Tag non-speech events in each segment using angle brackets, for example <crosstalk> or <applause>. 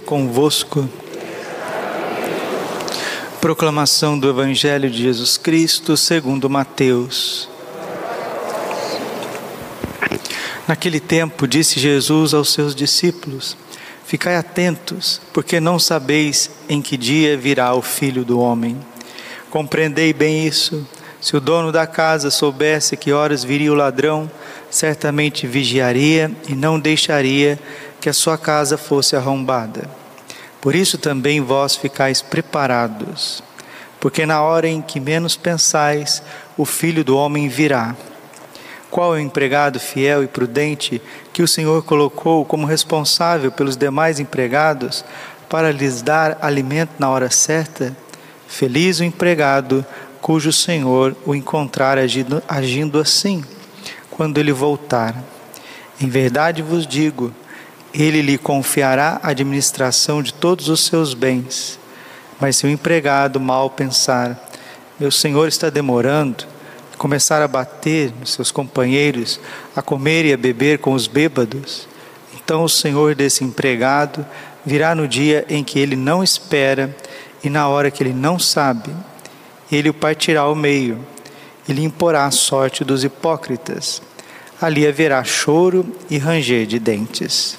convosco. Proclamação do Evangelho de Jesus Cristo segundo Mateus. Naquele tempo disse Jesus aos seus discípulos: Ficai atentos, porque não sabeis em que dia virá o Filho do homem. Compreendei bem isso. Se o dono da casa soubesse que horas viria o ladrão, certamente vigiaria e não deixaria a sua casa fosse arrombada. Por isso também vós ficais preparados, porque na hora em que menos pensais, o filho do homem virá. Qual é o empregado fiel e prudente que o Senhor colocou como responsável pelos demais empregados para lhes dar alimento na hora certa? Feliz o empregado cujo Senhor o encontrar agindo, agindo assim, quando ele voltar. Em verdade vos digo, ele lhe confiará a administração de todos os seus bens. Mas se o empregado mal pensar, meu senhor está demorando, começar a bater nos seus companheiros, a comer e a beber com os bêbados, então o senhor desse empregado virá no dia em que ele não espera e na hora que ele não sabe, ele o partirá ao meio e lhe imporá a sorte dos hipócritas. Ali haverá choro e ranger de dentes.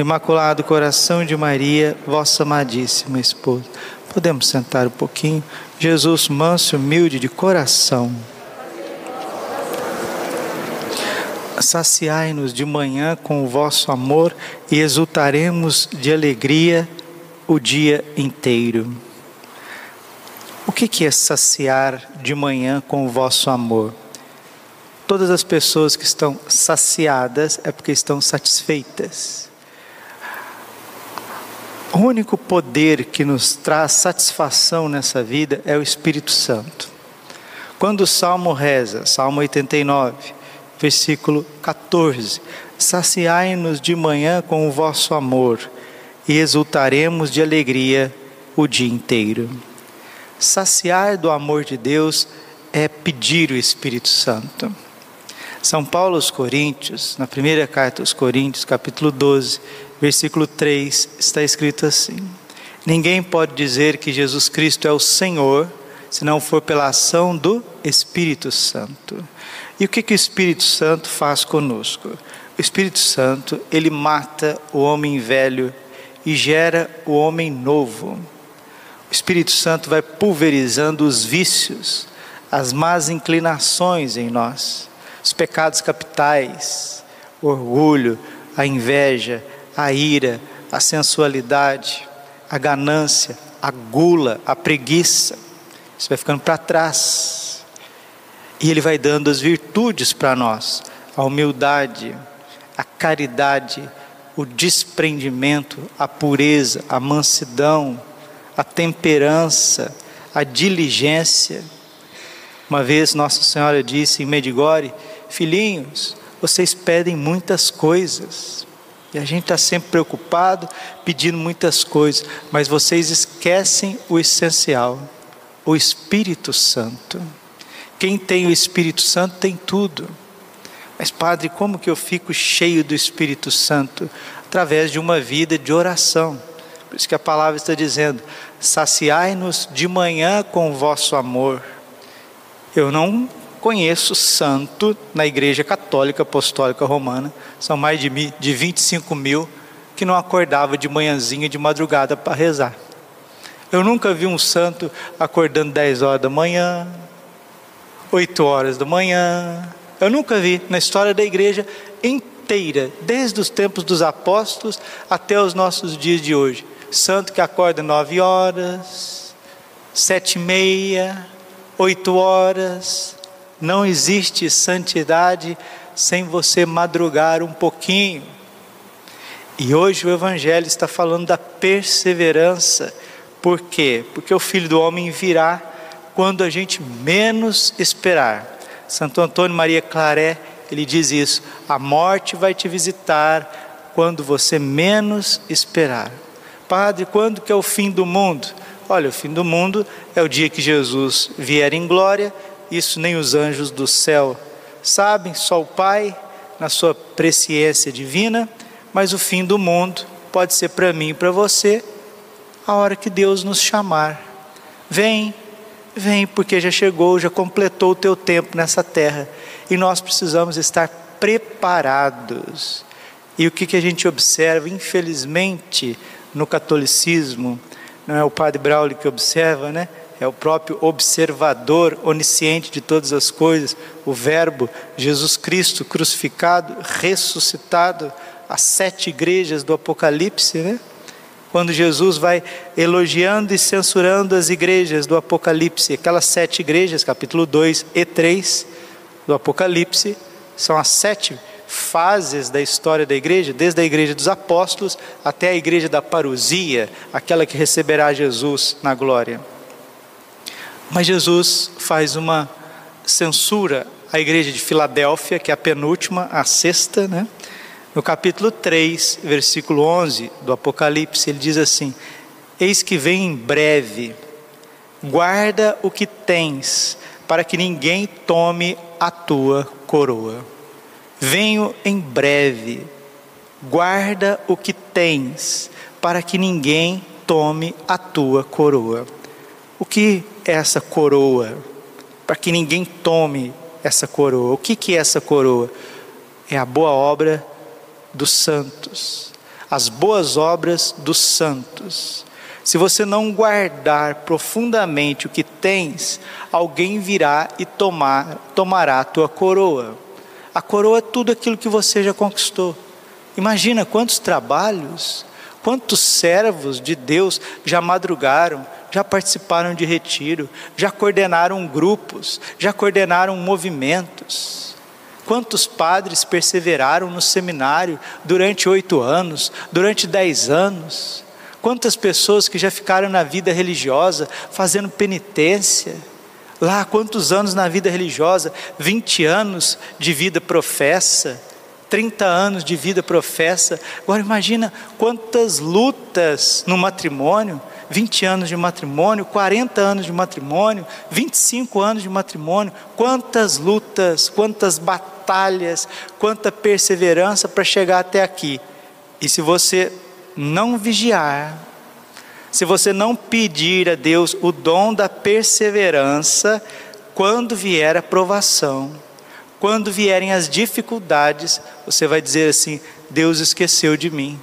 Imaculado Coração de Maria, vossa amadíssima esposa. Podemos sentar um pouquinho. Jesus, manso e humilde de coração. Saciai-nos de manhã com o vosso amor e exultaremos de alegria o dia inteiro. O que é saciar de manhã com o vosso amor? Todas as pessoas que estão saciadas é porque estão satisfeitas. O único poder que nos traz satisfação nessa vida é o Espírito Santo. Quando o Salmo reza, Salmo 89, versículo 14: Saciai-nos de manhã com o vosso amor e exultaremos de alegria o dia inteiro. Saciar do amor de Deus é pedir o Espírito Santo. São Paulo aos Coríntios, na primeira carta aos Coríntios, capítulo 12, versículo 3, está escrito assim: Ninguém pode dizer que Jesus Cristo é o Senhor se não for pela ação do Espírito Santo. E o que, que o Espírito Santo faz conosco? O Espírito Santo, ele mata o homem velho e gera o homem novo. O Espírito Santo vai pulverizando os vícios, as más inclinações em nós, os pecados capitais, o orgulho, a inveja, a ira, a sensualidade, a ganância, a gula, a preguiça. Isso vai ficando para trás. E Ele vai dando as virtudes para nós: a humildade, a caridade, o desprendimento, a pureza, a mansidão, a temperança, a diligência. Uma vez Nossa Senhora disse em Medigore: Filhinhos, vocês pedem muitas coisas, e a gente está sempre preocupado, pedindo muitas coisas, mas vocês esquecem o essencial: o Espírito Santo. Quem tem o Espírito Santo tem tudo. Mas, Padre, como que eu fico cheio do Espírito Santo? Através de uma vida de oração. Por isso que a palavra está dizendo: saciai-nos de manhã com o vosso amor. Eu não conheço santo na Igreja Católica Apostólica Romana, são mais de, de 25 mil que não acordava de manhãzinha, de madrugada para rezar. Eu nunca vi um santo acordando 10 horas da manhã, 8 horas da manhã. Eu nunca vi na história da igreja inteira, desde os tempos dos apóstolos até os nossos dias de hoje. Santo que acorda 9 horas, sete e meia, 8 horas, não existe santidade sem você madrugar um pouquinho. E hoje o Evangelho está falando da perseverança Por quê? Porque o Filho do Homem virá quando a gente menos esperar. Santo Antônio Maria Claré, ele diz isso: a morte vai te visitar quando você menos esperar. Padre, quando que é o fim do mundo? Olha, o fim do mundo é o dia que Jesus vier em glória, isso nem os anjos do céu sabem, só o Pai, na sua presciência divina, mas o fim do mundo pode ser para mim e para você a hora que Deus nos chamar. Vem, vem, porque já chegou, já completou o teu tempo nessa terra e nós precisamos estar preparados. E o que, que a gente observa, infelizmente, no catolicismo, não é o padre Braulio que observa, né? É o próprio observador onisciente de todas as coisas, o Verbo, Jesus Cristo crucificado, ressuscitado, as sete igrejas do Apocalipse, né? Quando Jesus vai elogiando e censurando as igrejas do Apocalipse, aquelas sete igrejas, capítulo 2 e 3 do Apocalipse, são as sete fases da história da igreja, desde a igreja dos apóstolos até a igreja da parousia, aquela que receberá Jesus na glória. Mas Jesus faz uma censura à igreja de Filadélfia, que é a penúltima, a sexta, né? No capítulo 3, versículo 11 do Apocalipse, ele diz assim: Eis que vem em breve, guarda o que tens, para que ninguém tome a tua coroa. Venho em breve, guarda o que tens, para que ninguém tome a tua coroa. O que essa coroa? Para que ninguém tome essa coroa. O que, que é essa coroa? É a boa obra dos santos, as boas obras dos santos. Se você não guardar profundamente o que tens, alguém virá e tomar, tomará a tua coroa. A coroa é tudo aquilo que você já conquistou. Imagina quantos trabalhos, quantos servos de Deus já madrugaram, já participaram de retiro, já coordenaram grupos, já coordenaram movimentos. Quantos padres perseveraram no seminário durante oito anos, durante dez anos? Quantas pessoas que já ficaram na vida religiosa fazendo penitência? Lá, quantos anos na vida religiosa? 20 anos de vida professa, 30 anos de vida professa. Agora imagina quantas lutas no matrimônio, 20 anos de matrimônio, 40 anos de matrimônio, 25 anos de matrimônio, quantas lutas, quantas batalhas, quanta perseverança para chegar até aqui. E se você não vigiar, se você não pedir a Deus o dom da perseverança, quando vier a provação, quando vierem as dificuldades, você vai dizer assim: Deus esqueceu de mim,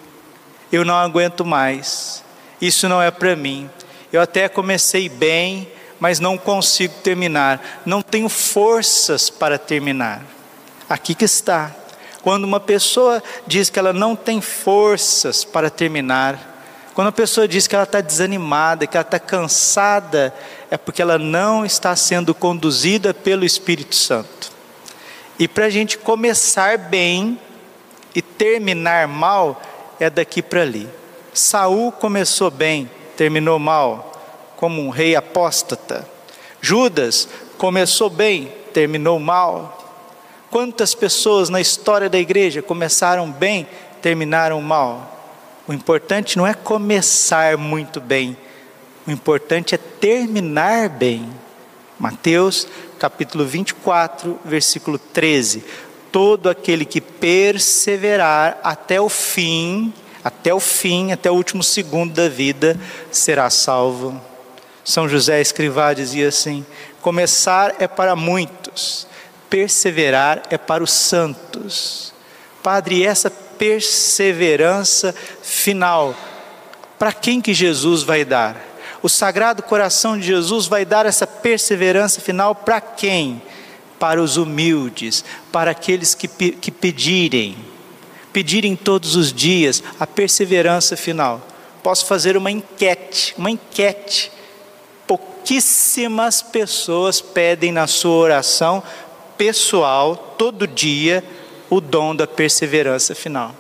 eu não aguento mais, isso não é para mim. Eu até comecei bem, mas não consigo terminar, não tenho forças para terminar. Aqui que está. Quando uma pessoa diz que ela não tem forças para terminar, quando a pessoa diz que ela está desanimada, que ela está cansada, é porque ela não está sendo conduzida pelo Espírito Santo. E para a gente começar bem e terminar mal, é daqui para ali. Saul começou bem, terminou mal, como um rei apóstata. Judas começou bem, terminou mal. Quantas pessoas na história da igreja começaram bem, terminaram mal? O importante não é começar muito bem, o importante é terminar bem. Mateus capítulo 24, versículo 13. Todo aquele que perseverar até o fim, até o fim, até o último segundo da vida, será salvo. São José Escrivá dizia assim: começar é para muitos, perseverar é para os santos. Padre, essa perseverança final. Para quem que Jesus vai dar? O Sagrado Coração de Jesus vai dar essa perseverança final para quem? Para os humildes, para aqueles que, que pedirem, pedirem todos os dias a perseverança final. Posso fazer uma enquete, uma enquete. Pouquíssimas pessoas pedem na sua oração pessoal, todo dia, o dom da perseverança final.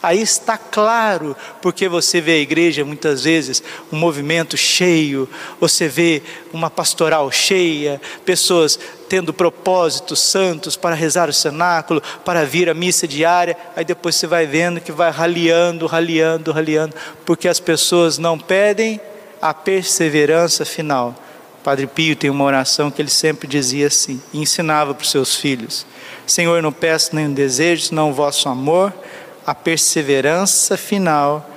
Aí está claro, porque você vê a igreja muitas vezes, um movimento cheio, você vê uma pastoral cheia, pessoas tendo propósitos santos para rezar o cenáculo, para vir à missa diária, aí depois você vai vendo que vai raliando, raliando, raliando, porque as pessoas não pedem a perseverança final. Padre Pio tem uma oração que ele sempre dizia assim, e ensinava para os seus filhos: Senhor, não peço nenhum desejo, senão o vosso amor a perseverança final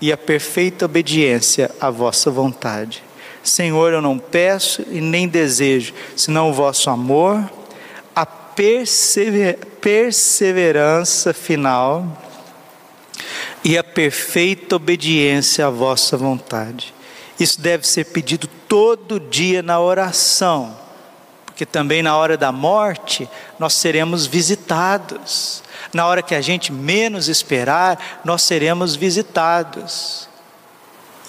e a perfeita obediência à vossa vontade. Senhor, eu não peço e nem desejo, senão o vosso amor, a persever perseverança final e a perfeita obediência à vossa vontade. Isso deve ser pedido todo dia na oração, porque também na hora da morte nós seremos visitados na hora que a gente menos esperar, nós seremos visitados.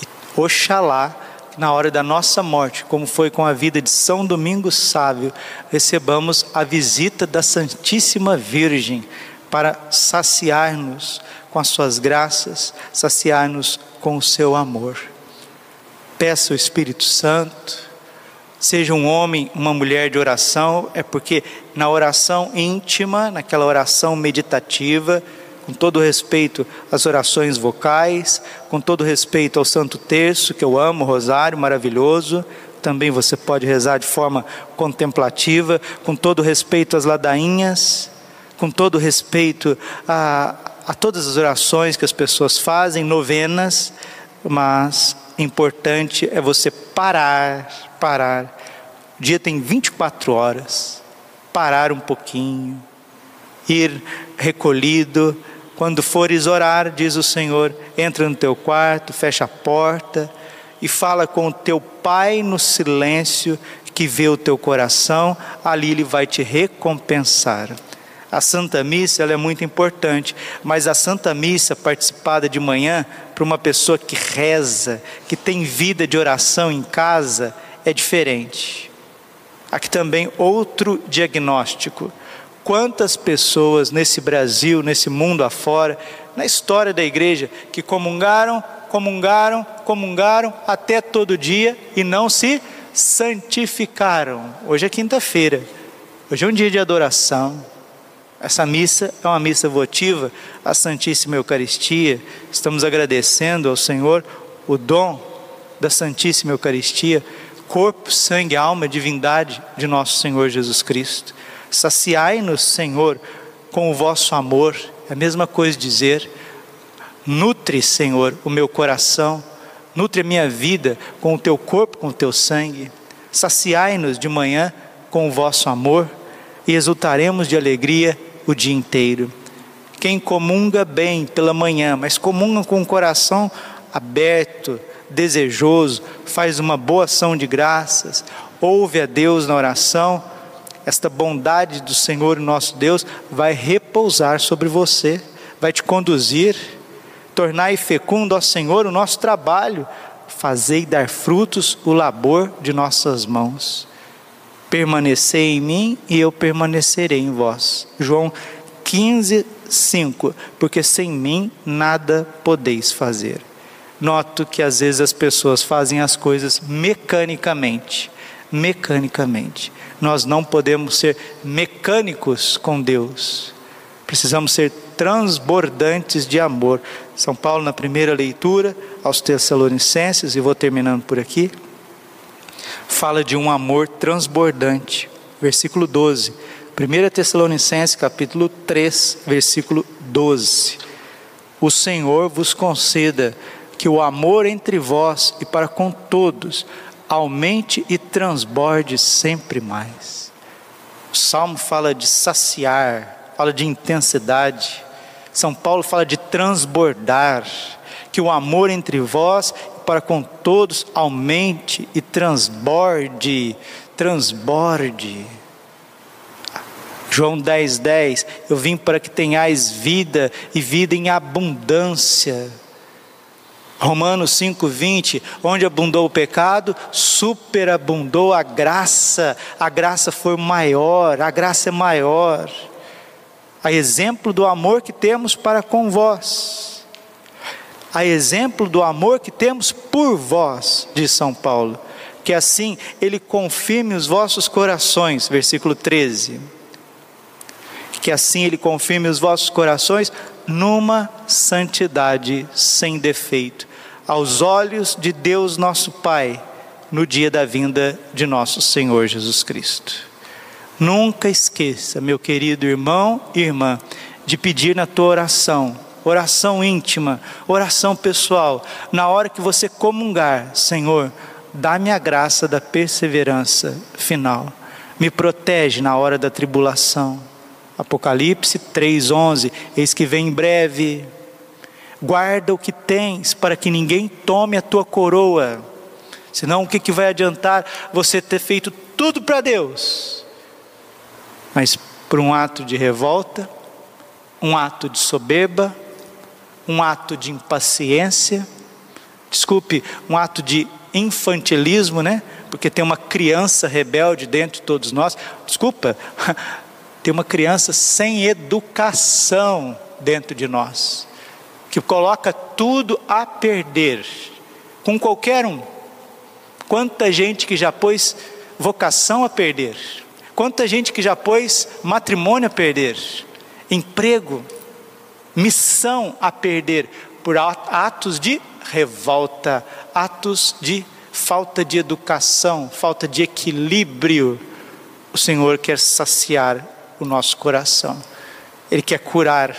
E, oxalá, na hora da nossa morte, como foi com a vida de São Domingos Sábio, recebamos a visita da Santíssima Virgem para saciar-nos com as suas graças, saciar-nos com o seu amor. Peça o Espírito Santo seja um homem, uma mulher de oração, é porque na oração íntima, naquela oração meditativa, com todo respeito às orações vocais, com todo respeito ao Santo Terço, que eu amo, Rosário, maravilhoso, também você pode rezar de forma contemplativa, com todo respeito às ladainhas, com todo respeito a, a todas as orações que as pessoas fazem, novenas, mas importante é você parar parar. O dia tem 24 horas. Parar um pouquinho, ir recolhido. Quando fores orar, diz o Senhor, entra no teu quarto, fecha a porta e fala com o teu pai no silêncio que vê o teu coração, ali ele vai te recompensar. A Santa Missa ela é muito importante, mas a Santa Missa participada de manhã para uma pessoa que reza, que tem vida de oração em casa, é diferente. Aqui também outro diagnóstico. Quantas pessoas nesse Brasil, nesse mundo afora, na história da igreja, que comungaram, comungaram, comungaram até todo dia e não se santificaram. Hoje é quinta-feira, hoje é um dia de adoração. Essa missa é uma missa votiva à Santíssima Eucaristia. Estamos agradecendo ao Senhor o dom da Santíssima Eucaristia corpo, sangue, alma, divindade de nosso Senhor Jesus Cristo. Saciai-nos, Senhor, com o vosso amor. É a mesma coisa dizer: nutre, Senhor, o meu coração, nutre a minha vida com o teu corpo, com o teu sangue. Saciai-nos de manhã com o vosso amor e exultaremos de alegria o dia inteiro. Quem comunga bem pela manhã, mas comunga com o coração aberto, desejoso, faz uma boa ação de graças, ouve a Deus na oração, esta bondade do Senhor nosso Deus vai repousar sobre você, vai te conduzir, tornai fecundo, ó Senhor, o nosso trabalho, fazei dar frutos o labor de nossas mãos. Permanecei em mim e eu permanecerei em vós. João 15, 5. Porque sem mim nada podeis fazer noto que às vezes as pessoas fazem as coisas mecanicamente. Mecanicamente. Nós não podemos ser mecânicos com Deus. Precisamos ser transbordantes de amor. São Paulo, na primeira leitura, aos Tessalonicenses, e vou terminando por aqui, fala de um amor transbordante. Versículo 12. 1 Tessalonicenses, capítulo 3, versículo 12. O Senhor vos conceda que o amor entre vós e para com todos aumente e transborde sempre mais. O salmo fala de saciar, fala de intensidade. São Paulo fala de transbordar, que o amor entre vós e para com todos aumente e transborde, transborde. João 10, 10, eu vim para que tenhais vida e vida em abundância. Romanos 5:20, onde abundou o pecado, superabundou a graça. A graça foi maior, a graça é maior. a exemplo do amor que temos para com vós, a exemplo do amor que temos por vós, diz São Paulo, que assim ele confirme os vossos corações, versículo 13. Que assim ele confirme os vossos corações numa santidade sem defeito, aos olhos de Deus nosso Pai, no dia da vinda de nosso Senhor Jesus Cristo. Nunca esqueça, meu querido irmão e irmã, de pedir na tua oração, oração íntima, oração pessoal, na hora que você comungar, Senhor, dá-me a graça da perseverança final. Me protege na hora da tribulação. Apocalipse 3:11, eis que vem em breve. Guarda o que tens para que ninguém tome a tua coroa. Senão o que, que vai adiantar você ter feito tudo para Deus? mas por um ato de revolta, um ato de soberba, um ato de impaciência, desculpe, um ato de infantilismo, né? Porque tem uma criança rebelde dentro de todos nós. Desculpa, <laughs> tem uma criança sem educação dentro de nós, que coloca tudo a perder com qualquer um. Quanta gente que já pôs vocação a perder Quanta gente que já pôs matrimônio a perder, emprego, missão a perder por atos de revolta, atos de falta de educação, falta de equilíbrio. O Senhor quer saciar o nosso coração, Ele quer curar,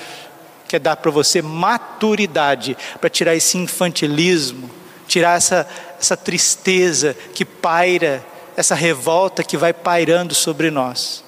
quer dar para você maturidade para tirar esse infantilismo, tirar essa, essa tristeza que paira essa revolta que vai pairando sobre nós.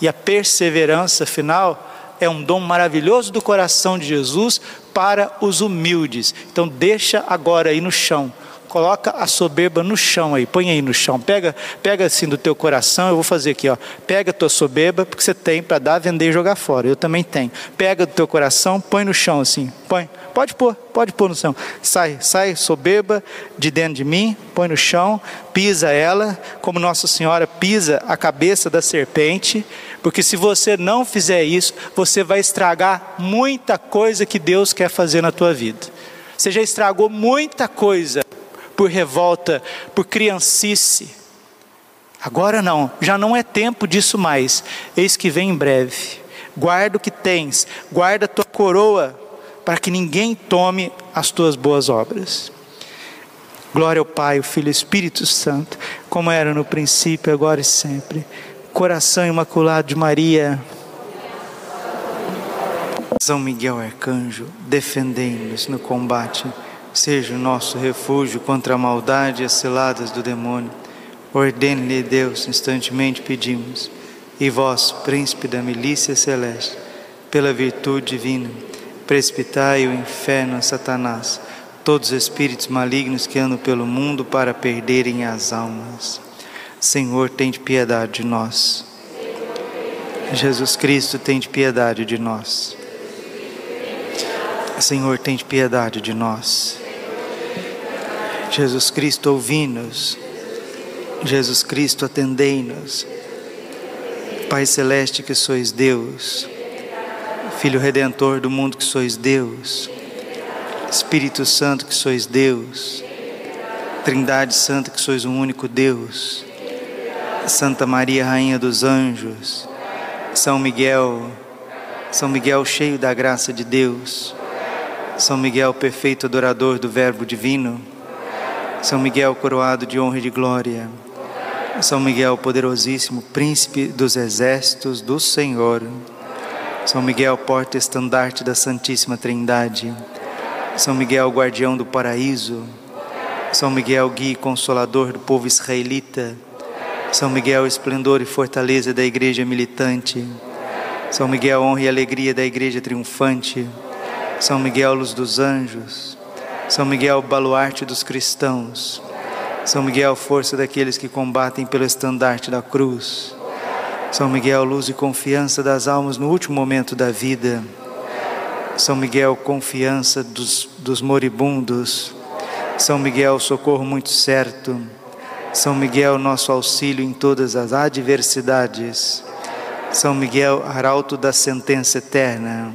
E a perseverança final é um dom maravilhoso do coração de Jesus para os humildes. Então deixa agora aí no chão. Coloca a soberba no chão aí, põe aí no chão. Pega, pega assim do teu coração, eu vou fazer aqui, ó. Pega a tua soberba, porque você tem para dar, vender e jogar fora. Eu também tenho. Pega do teu coração, põe no chão assim. Põe. Pode pôr, pode pôr no chão. Sai, sai soberba de dentro de mim, põe no chão, pisa ela, como Nossa Senhora pisa a cabeça da serpente, porque se você não fizer isso, você vai estragar muita coisa que Deus quer fazer na tua vida. Você já estragou muita coisa por revolta, por criancice. Agora não, já não é tempo disso mais. Eis que vem em breve. Guarda o que tens, guarda a tua coroa, para que ninguém tome as tuas boas obras. Glória ao Pai, o Filho e Espírito Santo, como era no princípio, agora e sempre. Coração imaculado de Maria. São Miguel Arcanjo, defendei-nos no combate, seja o nosso refúgio contra a maldade e as ciladas do demônio. Ordene-lhe Deus, instantemente pedimos. E vós, príncipe da milícia celeste, pela virtude divina, precipitai o inferno a Satanás, todos os espíritos malignos que andam pelo mundo para perderem as almas. Senhor, tem de piedade de nós. Jesus Cristo, tem de piedade de nós. Senhor, tem de piedade de nós. Jesus Cristo, ouvi-nos. Jesus Cristo, atendei-nos. Pai Celeste, que sois Deus. Filho Redentor do mundo que sois Deus, Espírito Santo que sois Deus, Trindade Santa que sois um único Deus, Santa Maria Rainha dos Anjos, São Miguel, São Miguel cheio da graça de Deus, São Miguel perfeito adorador do Verbo Divino, São Miguel coroado de honra e de glória, São Miguel poderosíssimo, príncipe dos exércitos do Senhor, são Miguel, porta-estandarte da Santíssima Trindade. São Miguel, guardião do paraíso. São Miguel, guia e consolador do povo israelita. São Miguel, esplendor e fortaleza da igreja militante. São Miguel, honra e alegria da igreja triunfante. São Miguel, luz dos anjos. São Miguel, baluarte dos cristãos. São Miguel, força daqueles que combatem pelo estandarte da cruz. São Miguel, luz e confiança das almas no último momento da vida. São Miguel, confiança dos, dos moribundos. São Miguel, socorro muito certo. São Miguel, nosso auxílio em todas as adversidades. São Miguel, arauto da sentença eterna.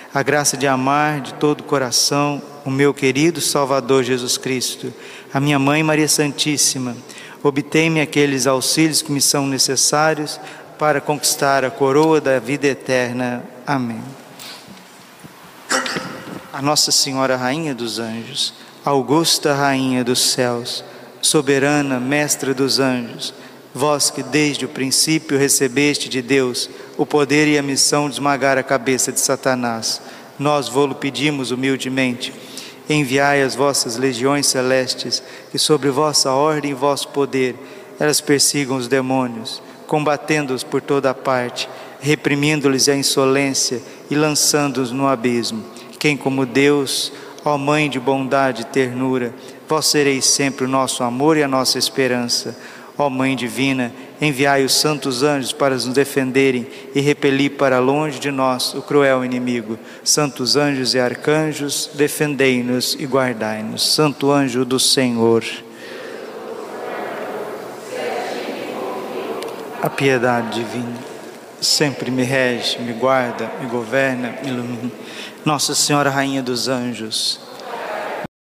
a graça de amar de todo o coração o meu querido Salvador Jesus Cristo, a minha Mãe Maria Santíssima, obtém-me aqueles auxílios que me são necessários para conquistar a coroa da vida eterna. Amém. A Nossa Senhora Rainha dos Anjos, Augusta Rainha dos Céus, soberana Mestra dos Anjos, vós que desde o princípio recebeste de Deus o poder e a missão de esmagar a cabeça de Satanás, nós vô-lo pedimos humildemente Enviai as vossas legiões celestes, que sobre vossa ordem e vosso poder elas persigam os demônios, combatendo-os por toda parte, reprimindo-lhes a insolência e lançando-os no abismo. Quem como Deus, ó Mãe de bondade e ternura, vós sereis sempre o nosso amor e a nossa esperança. Ó Mãe divina, enviai os santos anjos para nos defenderem e repelir para longe de nós o cruel inimigo. Santos anjos e arcanjos, defendei-nos e guardai-nos. Santo anjo do Senhor. A piedade divina sempre me rege, me guarda, me governa, me ilumina. Nossa Senhora, Rainha dos Anjos,